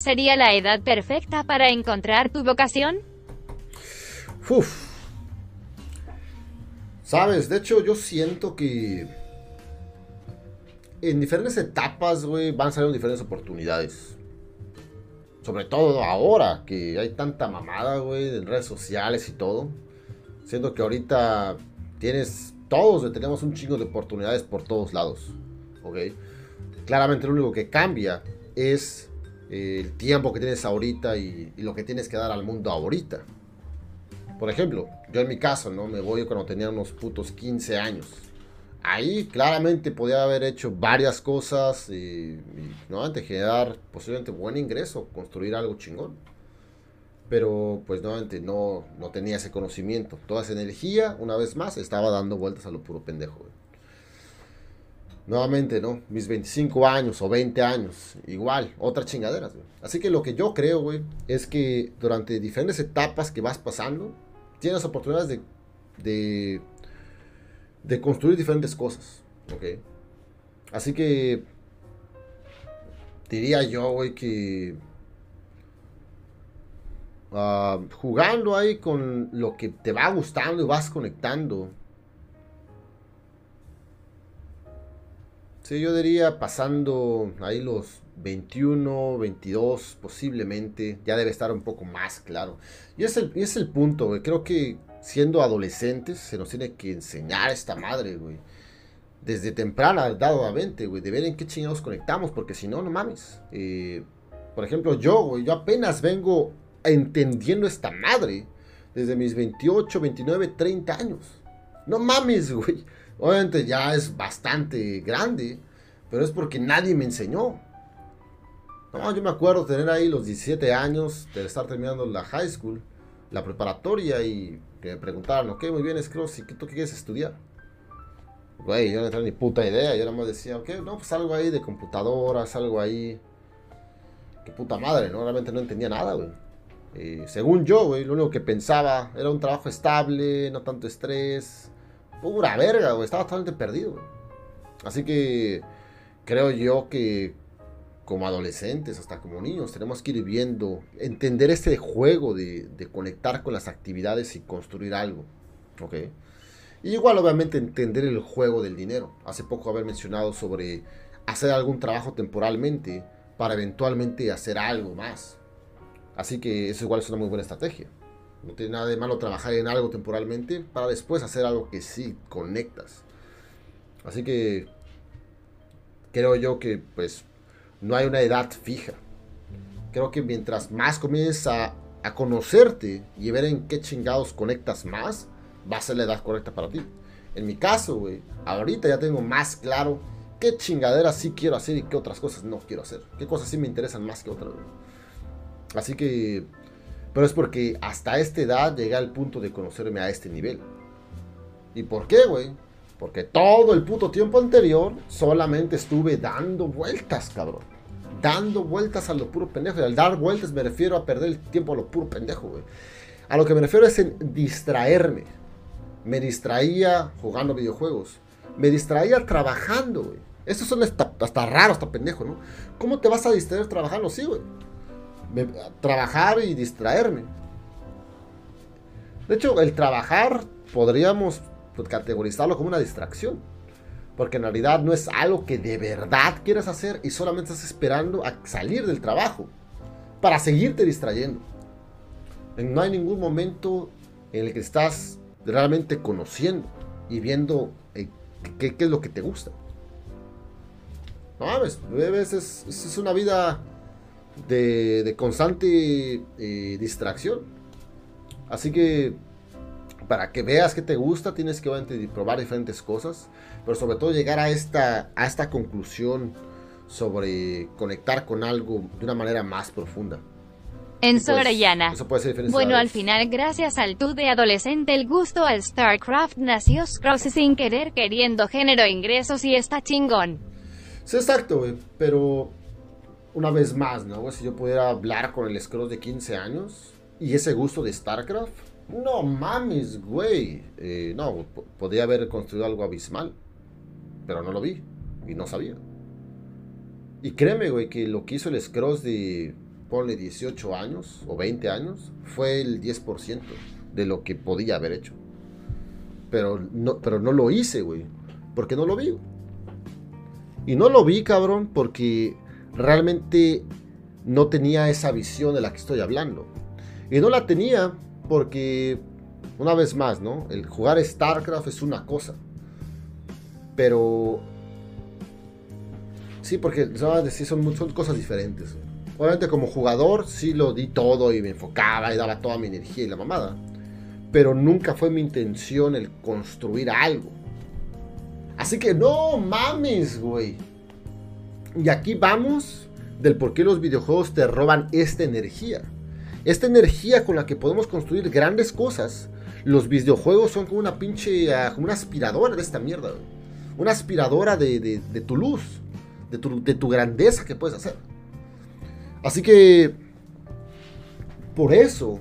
¿Sería la edad perfecta para encontrar tu vocación? Uf. Sabes, de hecho yo siento que en diferentes etapas, güey, van saliendo diferentes oportunidades. Sobre todo ahora que hay tanta mamada, güey, en redes sociales y todo. Siento que ahorita tienes, todos tenemos un chingo de oportunidades por todos lados. ¿Ok? Claramente lo único que cambia es eh, el tiempo que tienes ahorita y, y lo que tienes que dar al mundo ahorita. Por ejemplo, yo en mi caso, ¿no? Me voy cuando tenía unos putos 15 años ahí claramente podía haber hecho varias cosas y, ¿no? Antes generar posiblemente buen ingreso, construir algo chingón. Pero pues nuevamente no, no tenía ese conocimiento. Toda esa energía, una vez más, estaba dando vueltas a lo puro pendejo. Nuevamente, ¿no? Mis 25 años o 20 años, igual, otras chingaderas, Así que lo que yo creo, güey, es que durante diferentes etapas que vas pasando, tienes oportunidades de, de de construir diferentes cosas. ¿Ok? Así que diría yo, güey, que ah, jugando ahí con lo que te va gustando y vas conectando. Sí, yo diría pasando ahí los 21, 22 posiblemente, ya debe estar un poco más claro. Y es el, es el punto, güey. Creo que siendo adolescentes, se nos tiene que enseñar esta madre, güey. Desde temprana, dadamente, güey, de ver en qué chingados conectamos, porque si no, no mames. Eh, por ejemplo, yo, güey, yo apenas vengo entendiendo esta madre desde mis 28, 29, 30 años. No mames, güey. Obviamente ya es bastante grande, pero es porque nadie me enseñó. No, yo me acuerdo tener ahí los 17 años, de estar terminando la high school, la preparatoria y que me preguntaron, ok, muy bien, Scross, ¿y tú qué quieres estudiar? Güey, yo no tenía ni puta idea, yo nada más decía, ok, no, pues algo ahí de computadoras, algo ahí. Qué puta madre, ¿no? Realmente no entendía nada, güey. Eh, según yo, güey, lo único que pensaba era un trabajo estable, no tanto estrés. Pura verga, güey, estaba totalmente perdido. Así que creo yo que como adolescentes, hasta como niños, tenemos que ir viendo, entender este juego de, conectar con las actividades y construir algo. ¿Ok? Y igual, obviamente, entender el juego del dinero. Hace poco haber mencionado sobre hacer algún trabajo temporalmente para eventualmente hacer algo más. Así que eso igual es una muy buena estrategia. No tiene nada de malo trabajar en algo temporalmente para después hacer algo que sí conectas. Así que creo yo que pues no hay una edad fija. Creo que mientras más comiences a, conocerte y ver en qué chingados conectas más, va a ser la edad correcta para ti. En mi caso, güey, ahorita ya tengo más claro qué chingaderas sí quiero hacer y qué otras cosas no quiero hacer. Qué cosas sí me interesan más que otras, Así que... Pero es porque hasta esta edad llegué al punto de conocerme a este nivel. ¿Y por qué, güey? Porque todo el puto tiempo anterior solamente estuve dando vueltas, cabrón. Dando vueltas a lo puro pendejo. Y al dar vueltas me refiero a perder el tiempo a lo puro pendejo, güey. A lo que me refiero es en distraerme. Me distraía jugando videojuegos. Me distraía trabajando, güey. Estos son hasta, hasta raros, hasta pendejo, ¿no? ¿Cómo te vas a distraer trabajando? Sí, güey. Trabajar y distraerme. De hecho, el trabajar podríamos categorizarlo como una distracción. Porque en realidad no es algo que de verdad quieras hacer y solamente estás esperando a salir del trabajo para seguirte distrayendo. No hay ningún momento en el que estás realmente conociendo y viendo eh, qué, es lo que te gusta. No mames, es, es una vida de, constante eh, distracción. Así que para que veas que te gusta, tienes que probar diferentes cosas, pero sobre todo llegar a esta, a esta conclusión sobre conectar con algo de una manera más profunda. En Sorayana. bueno, al final, gracias al tú de adolescente, el gusto al StarCraft nació Scross sin querer, queriendo género ingresos y está chingón. Sí, exacto. Pero una vez más, ¿no? Si yo pudiera hablar con el Scross de 15 años y ese gusto de StarCraft, no mames, güey. Eh, no, podría haber construido algo abismal. Pero no lo vi. Y no sabía. Y créeme, güey, que lo que hizo el Scross de ponle 18 años o 20 años, fue el 10% de lo que podía haber hecho. Pero no, pero no lo hice, güey. Porque no lo vi. Y no lo vi, cabrón, porque realmente no tenía esa visión de la que estoy hablando. Y no la tenía porque, una vez más, ¿no? El jugar StarCraft es una cosa. Pero... Sí, porque son, son cosas diferentes. Obviamente como jugador sí lo di todo y me enfocaba y daba toda mi energía y la mamada. Pero nunca fue mi intención el construir algo. Así que no mames, güey. Y aquí vamos del por qué los videojuegos te roban esta energía. Esta energía con la que podemos construir grandes cosas. Los videojuegos son como una pinche. Ah, como una aspiradora de esta mierda. Una aspiradora de, tu luz. De tu, de tu grandeza que puedes hacer. Así que. Por eso.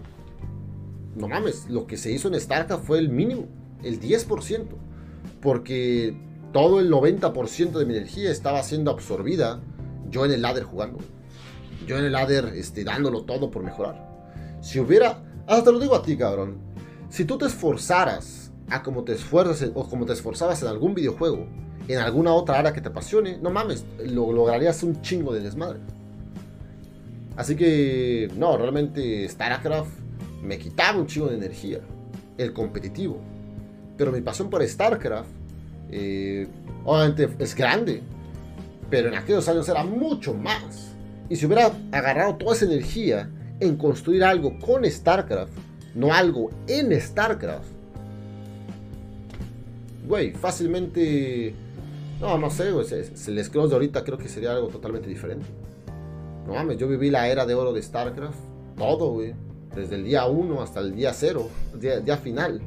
No mames, lo que se hizo en StarCraft fue el mínimo. El 10%. Porque todo el 90% de mi energía estaba siendo absorbida yo en el ladder jugando. Yo en el ladder este, dándolo todo por mejorar. Si hubiera, hasta lo digo a ti, cabrón. Si tú te esforzaras a como te esfuerzas o como te esforzabas en algún videojuego, en alguna otra área que te apasione, no mames, lo lograrías un chingo de desmadre. Así que, no, realmente StarCraft me quitaba un chingo de energía. El competitivo. Pero mi pasión por StarCraft eh, obviamente es grande, pero en aquellos años era mucho más. Y si hubiera agarrado toda esa energía en construir algo con StarCraft, no algo en StarCraft, güey, fácilmente. No, no sé, güey. Si les creo de ahorita creo que sería algo totalmente diferente. No mames, yo viví la era de oro de StarCraft. Todo, güey. Desde el día 1 hasta el día 0, día, día final.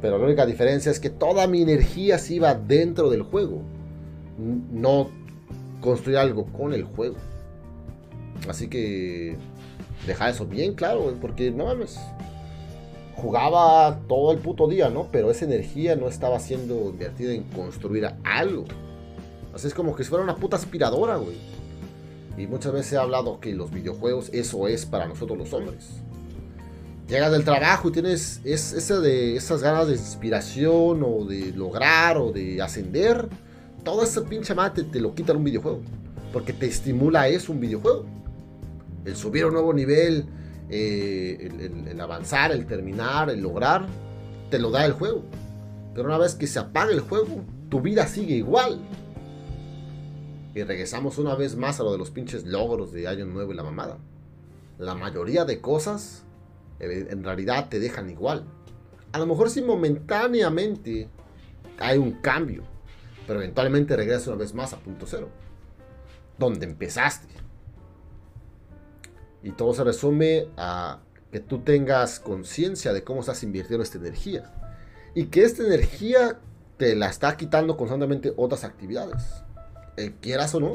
Pero la única diferencia es que toda mi energía se iba dentro del juego. No construir algo con el juego. Así que deja eso bien claro, porque no mames. Jugaba todo el puto día, ¿no? Pero esa energía no estaba siendo invertida en construir algo. Así es como que si fuera una puta aspiradora, güey. Y muchas veces he hablado que los videojuegos eso es para nosotros los hombres llegas del trabajo y tienes esa de, esas ganas de inspiración o de lograr o de ascender, todo ese pinche mate te lo quita un videojuego. Porque te estimula eso un videojuego. El subir a un nuevo nivel, eh, el, avanzar, el terminar, el lograr, te lo da el juego. Pero una vez que se apaga el juego, tu vida sigue igual. Y regresamos una vez más a lo de los pinches logros de Año Nuevo y la mamada. La mayoría de cosas en realidad te dejan igual. A lo mejor si momentáneamente hay un cambio, pero eventualmente regresas una vez más a punto cero, donde empezaste. Y todo se resume a que tú tengas conciencia de cómo estás invirtiendo esta energía. Y que esta energía te la está quitando constantemente otras actividades. El quieras o no,